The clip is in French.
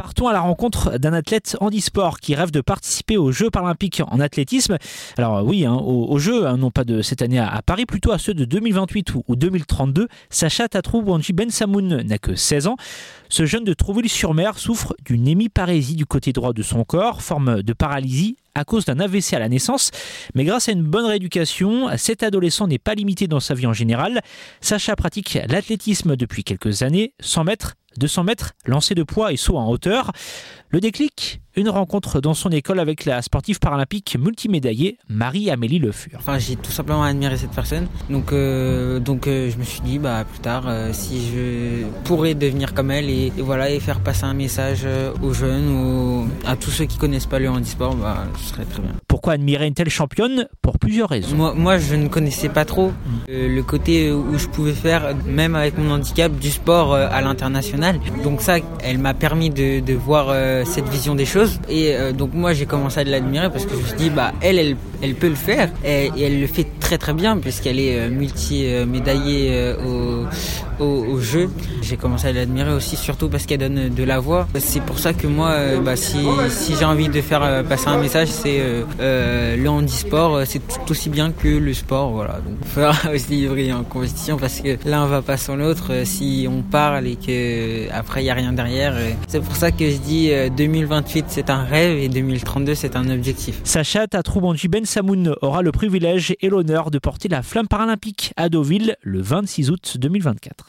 Partons à la rencontre d'un athlète handisport qui rêve de participer aux Jeux paralympiques en athlétisme. Alors oui, hein, aux, Jeux, hein, non pas de cette année à, Paris, plutôt à ceux de 2028 ou, 2032. Sacha Tatrou Wanji Ben Samoun n'a que 16 ans. Ce jeune de Trouville-sur-Mer souffre d'une hémiparésie du côté droit de son corps, forme de paralysie à cause d'un AVC à la naissance. Mais grâce à une bonne rééducation, cet adolescent n'est pas limité dans sa vie en général. Sacha pratique l'athlétisme depuis quelques années, 100 mètres, 200 mètres, lancer de poids et saut en hauteur. Le déclic une rencontre dans son école avec la sportive paralympique multimédaillée Marie-Amélie Le Fur. Enfin, j'ai tout simplement admiré cette personne. Donc, euh, donc euh, je me suis dit, bah, plus tard, euh, si je pourrais devenir comme elle et, voilà, et faire passer un message aux jeunes ou à tous ceux qui connaissent pas le handisport, bah, ce serait très bien. Pourquoi admirer une telle championne Pour plusieurs raisons. Moi, moi je ne connaissais pas trop le côté où je pouvais faire, même avec mon handicap, du sport à l'international. Donc ça, elle m'a permis de, de voir cette vision des choses et euh, donc moi j'ai commencé à l'admirer parce que je me suis dit bah elle elle, elle peut le faire et, elle le fait très très bien puisqu'elle est euh, multi médaillée euh, au, au, jeu. J'ai commencé à l'admirer aussi surtout parce qu'elle donne de la voix. C'est pour ça que moi bah, si, j'ai envie de faire passer un message c'est le handisport c'est tout aussi bien que le sport voilà. Donc faire aussi briller en compétition parce que l'un va pas sans l'autre si on parle et que après il y a rien derrière. C'est pour ça que je dis 2028 c'est un rêve et 2032 c'est un objectif. Sacha Tatroubandji Ben Samoun aura le privilège et de porter la flamme paralympique à Deauville le 26 août 2024.